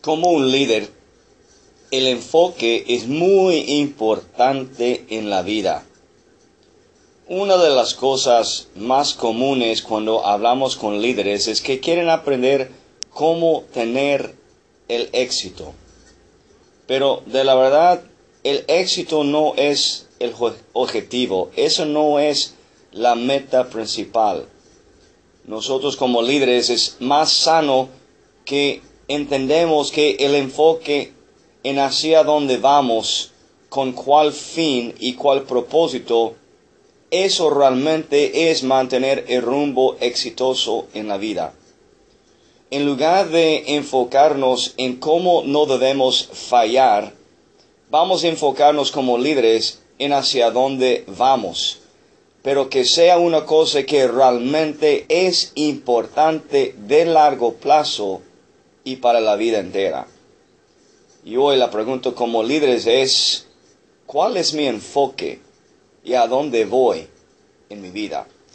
Como un líder, el enfoque es muy importante en la vida. Una de las cosas más comunes cuando hablamos con líderes es que quieren aprender cómo tener el éxito. Pero de la verdad, el éxito no es el objetivo, eso no es la meta principal. Nosotros como líderes es más sano que entendemos que el enfoque en hacia dónde vamos, con cuál fin y cuál propósito, eso realmente es mantener el rumbo exitoso en la vida. En lugar de enfocarnos en cómo no debemos fallar, vamos a enfocarnos como líderes en hacia dónde vamos, pero que sea una cosa que realmente es importante de largo plazo y para la vida entera. Y hoy la pregunta como líderes es, ¿cuál es mi enfoque y a dónde voy en mi vida?